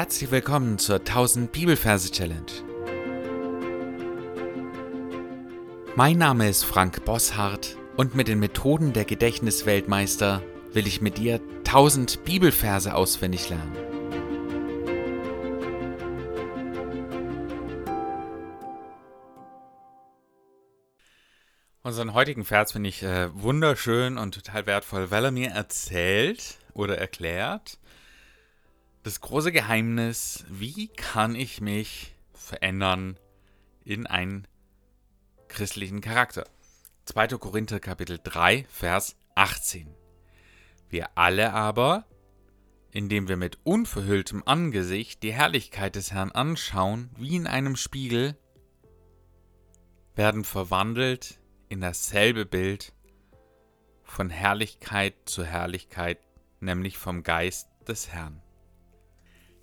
Herzlich willkommen zur 1000 Bibelverse Challenge. Mein Name ist Frank Bosshardt und mit den Methoden der Gedächtnisweltmeister will ich mit dir 1000 Bibelverse auswendig lernen. Unseren heutigen Vers finde ich äh, wunderschön und total wertvoll, weil er mir erzählt oder erklärt, das große Geheimnis, wie kann ich mich verändern in einen christlichen Charakter. 2. Korinther Kapitel 3, Vers 18. Wir alle aber, indem wir mit unverhülltem Angesicht die Herrlichkeit des Herrn anschauen, wie in einem Spiegel, werden verwandelt in dasselbe Bild von Herrlichkeit zu Herrlichkeit, nämlich vom Geist des Herrn.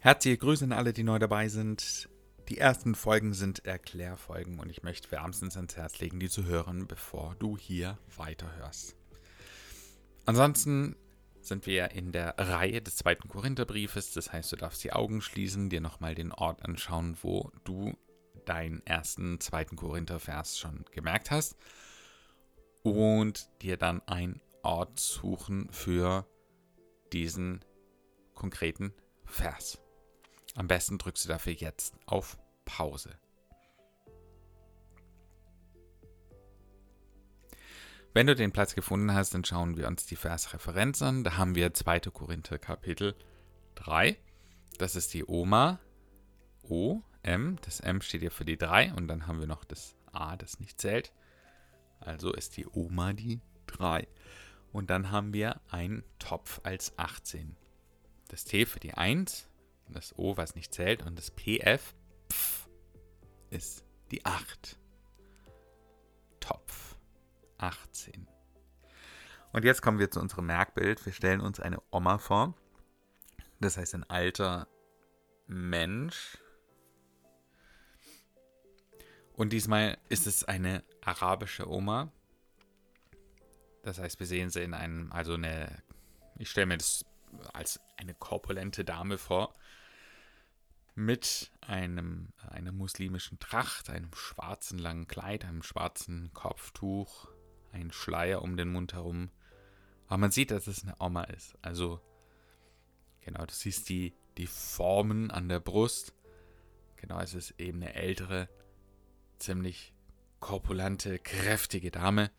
Herzliche Grüße an alle, die neu dabei sind. Die ersten Folgen sind Erklärfolgen und ich möchte wärmstens ans Herz legen, die zu hören, bevor du hier weiterhörst. Ansonsten sind wir in der Reihe des zweiten Korintherbriefes, das heißt, du darfst die Augen schließen, dir nochmal den Ort anschauen, wo du deinen ersten zweiten Korinthervers schon gemerkt hast und dir dann einen Ort suchen für diesen konkreten Vers. Am besten drückst du dafür jetzt auf Pause. Wenn du den Platz gefunden hast, dann schauen wir uns die Versreferenz an. Da haben wir 2. Korinther Kapitel 3. Das ist die Oma. O, M. Das M steht hier für die 3 und dann haben wir noch das A, das nicht zählt. Also ist die Oma die 3. Und dann haben wir einen Topf als 18. Das T für die 1, das O, was nicht zählt, und das PF pf, ist die 8. Topf 18. Und jetzt kommen wir zu unserem Merkbild. Wir stellen uns eine Oma vor. Das heißt, ein alter Mensch. Und diesmal ist es eine arabische Oma. Das heißt, wir sehen sie in einem, also eine, ich stelle mir das als eine korpulente Dame vor, mit einem, einer muslimischen Tracht, einem schwarzen langen Kleid, einem schwarzen Kopftuch, ein Schleier um den Mund herum. Aber man sieht, dass es eine Oma ist. Also, genau, du siehst die, die Formen an der Brust. Genau, es ist eben eine ältere, ziemlich korpulente, kräftige Dame,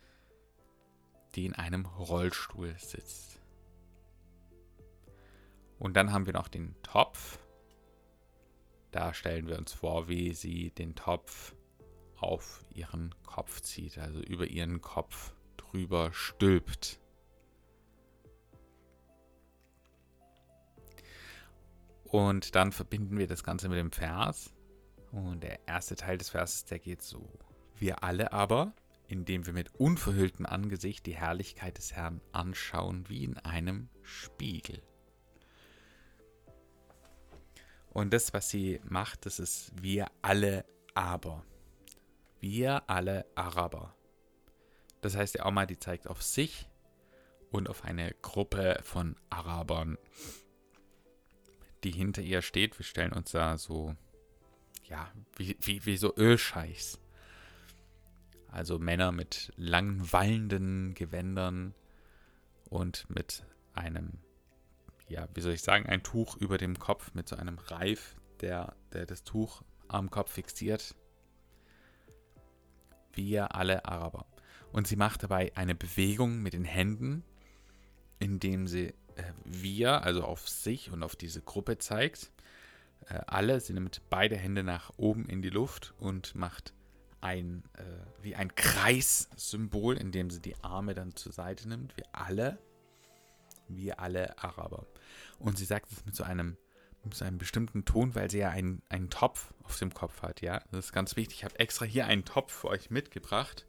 die in einem Rollstuhl sitzt. Und dann haben wir noch den Topf. Da stellen wir uns vor, wie sie den Topf auf ihren Kopf zieht, also über ihren Kopf drüber stülpt. Und dann verbinden wir das Ganze mit dem Vers. Und der erste Teil des Verses, der geht so. Wir alle aber, indem wir mit unverhülltem Angesicht die Herrlichkeit des Herrn anschauen, wie in einem Spiegel. Und das, was sie macht, das ist wir alle aber. Wir alle Araber. Das heißt, die Oma, die zeigt auf sich und auf eine Gruppe von Arabern, die hinter ihr steht. Wir stellen uns da so, ja, wie, wie, wie so Ölscheichs. Also Männer mit langen, wallenden Gewändern und mit einem ja, wie soll ich sagen, ein Tuch über dem Kopf mit so einem Reif, der, der das Tuch am Kopf fixiert. Wir alle Araber. Und sie macht dabei eine Bewegung mit den Händen, indem sie äh, wir, also auf sich und auf diese Gruppe zeigt. Äh, alle, sie nimmt beide Hände nach oben in die Luft und macht ein, äh, wie ein Kreissymbol, indem sie die Arme dann zur Seite nimmt. Wir alle wie alle Araber. Und sie sagt es mit so einem, mit so einem bestimmten Ton, weil sie ja einen, einen Topf auf dem Kopf hat, ja. Das ist ganz wichtig. Ich habe extra hier einen Topf für euch mitgebracht.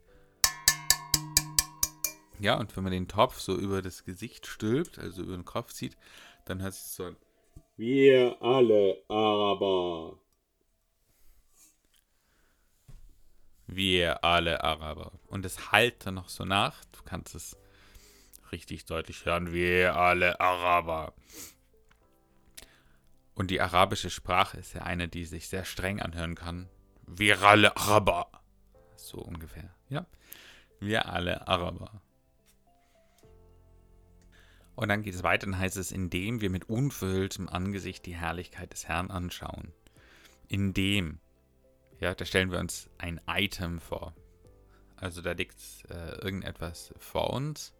Ja, und wenn man den Topf so über das Gesicht stülpt, also über den Kopf zieht, dann hört sich so an. Wir alle Araber. Wir alle Araber. Und es halt dann noch so nach. Du kannst es richtig deutlich hören, wir alle Araber. Und die arabische Sprache ist ja eine, die sich sehr streng anhören kann. Wir alle Araber. So ungefähr. Ja. Wir alle Araber. Und dann geht es weiter, dann heißt es, indem wir mit unverhülltem Angesicht die Herrlichkeit des Herrn anschauen. Indem. Ja, da stellen wir uns ein Item vor. Also da liegt äh, irgendetwas vor uns.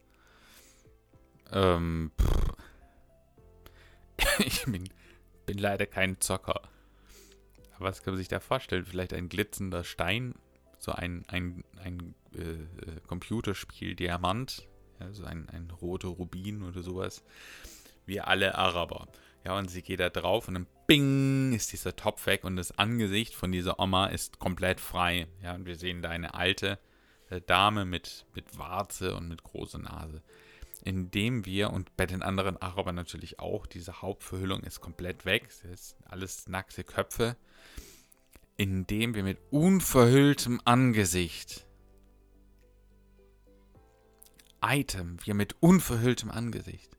Ähm, ich bin, bin leider kein Zocker. Aber was kann man sich da vorstellen? Vielleicht ein glitzender Stein, so ein, ein, ein äh, äh Computerspiel Diamant, so ein, ein roter Rubin oder sowas. Wir alle Araber. Ja, und sie geht da drauf und dann bing ist dieser Topf weg und das Angesicht von dieser Oma ist komplett frei. Ja, und wir sehen da eine alte äh, Dame mit, mit Warze und mit großer Nase. Indem wir, und bei den anderen Arabern natürlich auch, diese Hauptverhüllung ist komplett weg, es ist alles nackte Köpfe, indem wir mit unverhülltem Angesicht Item, wir mit unverhülltem Angesicht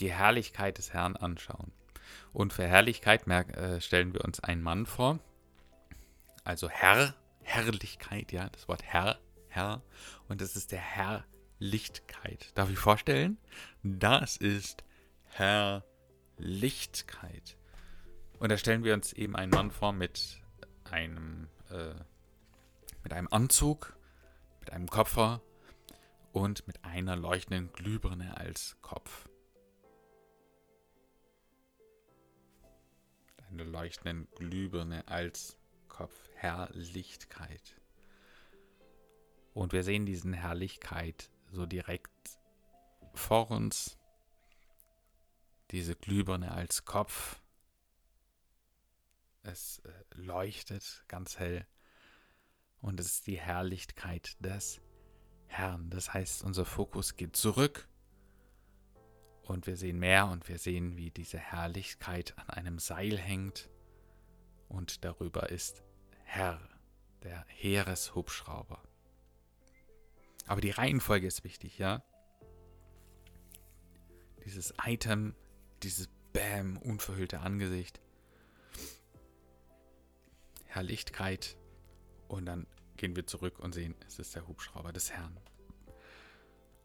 die Herrlichkeit des Herrn anschauen. Und für Herrlichkeit äh, stellen wir uns einen Mann vor, also Herr, Herrlichkeit, ja, das Wort Herr, Herr, und das ist der Herrlichkeit. Darf ich vorstellen? Das ist Herrlichkeit. Und da stellen wir uns eben einen Mann vor mit einem, äh, mit einem Anzug, mit einem Koffer und mit einer leuchtenden Glühbirne als Kopf. Eine leuchtenden Glühbirne als Kopf. Herrlichkeit. Und wir sehen diesen Herrlichkeit so direkt vor uns. Diese Glühbirne als Kopf. Es äh, leuchtet ganz hell und es ist die Herrlichkeit des Herrn. Das heißt, unser Fokus geht zurück und wir sehen mehr und wir sehen, wie diese Herrlichkeit an einem Seil hängt und darüber ist Herr, der Heereshubschrauber. Aber die Reihenfolge ist wichtig, ja? Dieses Item, dieses Bäm, unverhüllte Angesicht, Herrlichkeit, und dann gehen wir zurück und sehen, es ist der Hubschrauber des Herrn.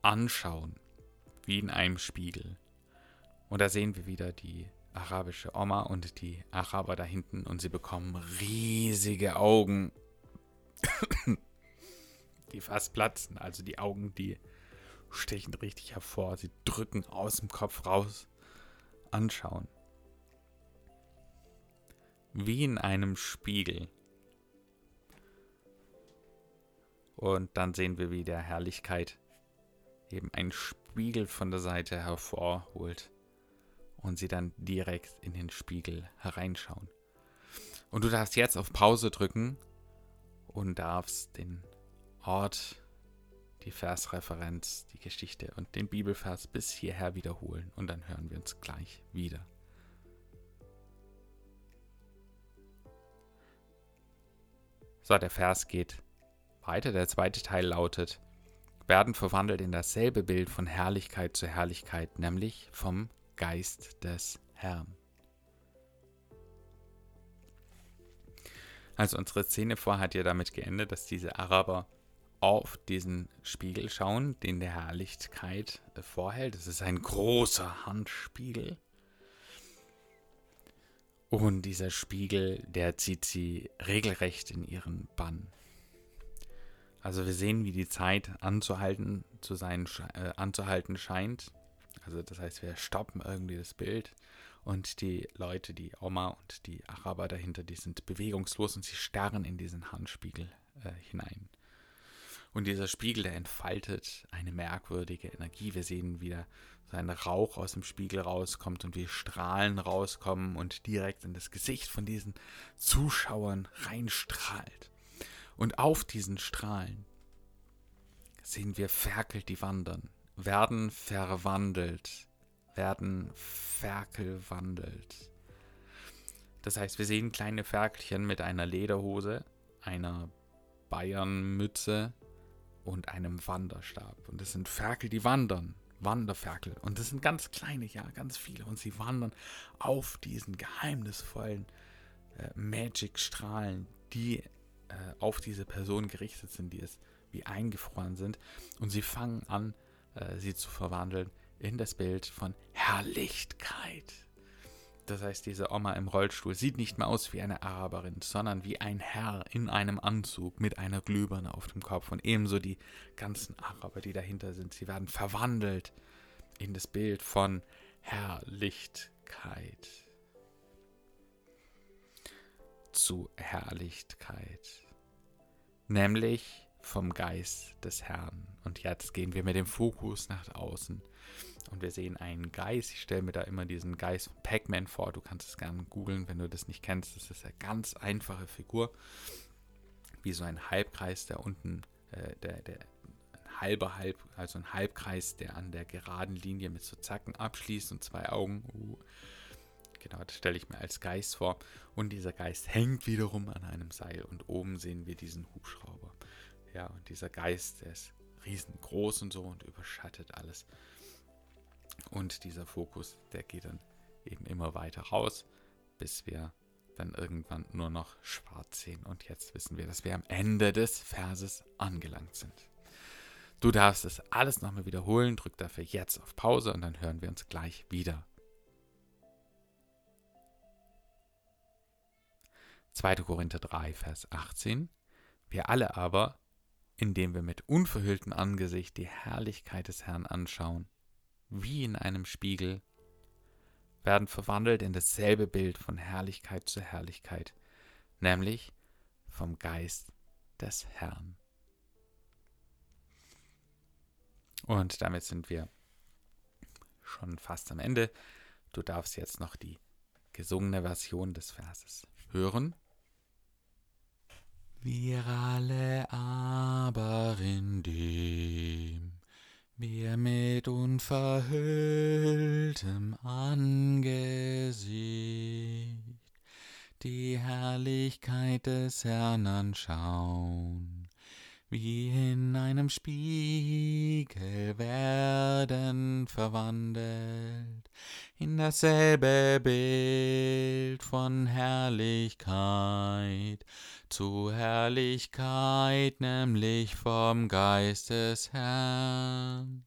Anschauen, wie in einem Spiegel. Und da sehen wir wieder die arabische Oma und die Araber da hinten und sie bekommen riesige Augen, die fast platzen. Also die Augen, die stechen richtig hervor. Sie drücken aus dem Kopf raus. Anschauen. Wie in einem Spiegel. Und dann sehen wir, wie der Herrlichkeit eben einen Spiegel von der Seite hervorholt und sie dann direkt in den Spiegel hereinschauen. Und du darfst jetzt auf Pause drücken und darfst den Ort, die Versreferenz, die Geschichte und den Bibelvers bis hierher wiederholen und dann hören wir uns gleich wieder. So, der Vers geht weiter. Der zweite Teil lautet, werden verwandelt in dasselbe Bild von Herrlichkeit zu Herrlichkeit, nämlich vom Geist des Herrn. Also unsere Szene vorher hat ja damit geendet, dass diese Araber auf diesen Spiegel schauen, den der Herrlichkeit vorhält. Das ist ein großer Handspiegel. Und dieser Spiegel, der zieht sie regelrecht in ihren Bann. Also wir sehen, wie die Zeit anzuhalten, zu sein, äh, anzuhalten scheint. Also das heißt, wir stoppen irgendwie das Bild und die Leute, die Oma und die Araber dahinter, die sind bewegungslos und sie starren in diesen Handspiegel äh, hinein. Und dieser Spiegel, der entfaltet eine merkwürdige Energie. Wir sehen, wie da so ein Rauch aus dem Spiegel rauskommt und wie Strahlen rauskommen und direkt in das Gesicht von diesen Zuschauern reinstrahlt. Und auf diesen Strahlen sehen wir Ferkel, die wandern, werden verwandelt, werden verkelwandelt. Das heißt, wir sehen kleine Ferkelchen mit einer Lederhose, einer Bayernmütze und einem Wanderstab. Und das sind Ferkel, die wandern. Wanderferkel. Und das sind ganz kleine, ja, ganz viele. Und sie wandern auf diesen geheimnisvollen äh, Magic-Strahlen, die äh, auf diese Person gerichtet sind, die es wie eingefroren sind. Und sie fangen an, äh, sie zu verwandeln in das Bild von Herrlichkeit. Das heißt, diese Oma im Rollstuhl sieht nicht mehr aus wie eine Araberin, sondern wie ein Herr in einem Anzug mit einer Glühbirne auf dem Kopf. Und ebenso die ganzen Araber, die dahinter sind. Sie werden verwandelt in das Bild von Herrlichkeit. Zu Herrlichkeit. Nämlich vom Geist des Herrn. Und jetzt gehen wir mit dem Fokus nach außen und wir sehen einen Geist. Ich stelle mir da immer diesen Geist von Pac-Man vor. Du kannst es gerne googeln, wenn du das nicht kennst. Das ist eine ganz einfache Figur. Wie so ein Halbkreis, der unten, äh, der, der halber Halb, also ein Halbkreis, der an der geraden Linie mit so Zacken abschließt und zwei Augen. Uh. Genau, das stelle ich mir als Geist vor. Und dieser Geist hängt wiederum an einem Seil. Und oben sehen wir diesen Hubschrauber. Ja, und dieser Geist, der ist riesengroß und so und überschattet alles. Und dieser Fokus, der geht dann eben immer weiter raus, bis wir dann irgendwann nur noch schwarz sehen. Und jetzt wissen wir, dass wir am Ende des Verses angelangt sind. Du darfst es alles nochmal wiederholen, drück dafür jetzt auf Pause und dann hören wir uns gleich wieder. 2. Korinther 3, Vers 18. Wir alle aber, indem wir mit unverhülltem Angesicht die Herrlichkeit des Herrn anschauen, wie in einem Spiegel, werden verwandelt in dasselbe Bild von Herrlichkeit zu Herrlichkeit, nämlich vom Geist des Herrn. Und damit sind wir schon fast am Ende. Du darfst jetzt noch die gesungene Version des Verses hören. Wir alle aber in dem wir mit unverhülltem Angesicht die Herrlichkeit des Herrn anschauen, wie in einem Spiegel werden verwandelt in dasselbe Bild von Herrlichkeit zu Herrlichkeit, nämlich vom Geist des Herrn.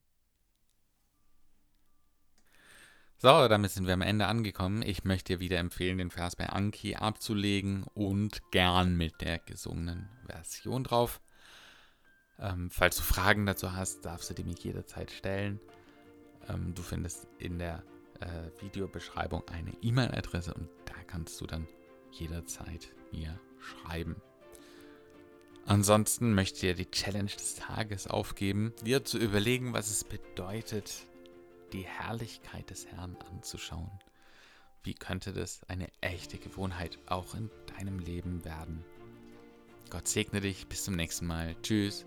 So, damit sind wir am Ende angekommen. Ich möchte dir wieder empfehlen, den Vers bei Anki abzulegen und gern mit der gesungenen Version drauf. Ähm, falls du Fragen dazu hast, darfst du die mir jederzeit stellen. Ähm, du findest in der äh, Videobeschreibung eine E-Mail-Adresse und da kannst du dann jederzeit mir schreiben. Ansonsten möchte ich dir die Challenge des Tages aufgeben, dir zu überlegen, was es bedeutet, die Herrlichkeit des Herrn anzuschauen. Wie könnte das eine echte Gewohnheit auch in deinem Leben werden? Gott segne dich, bis zum nächsten Mal. Tschüss.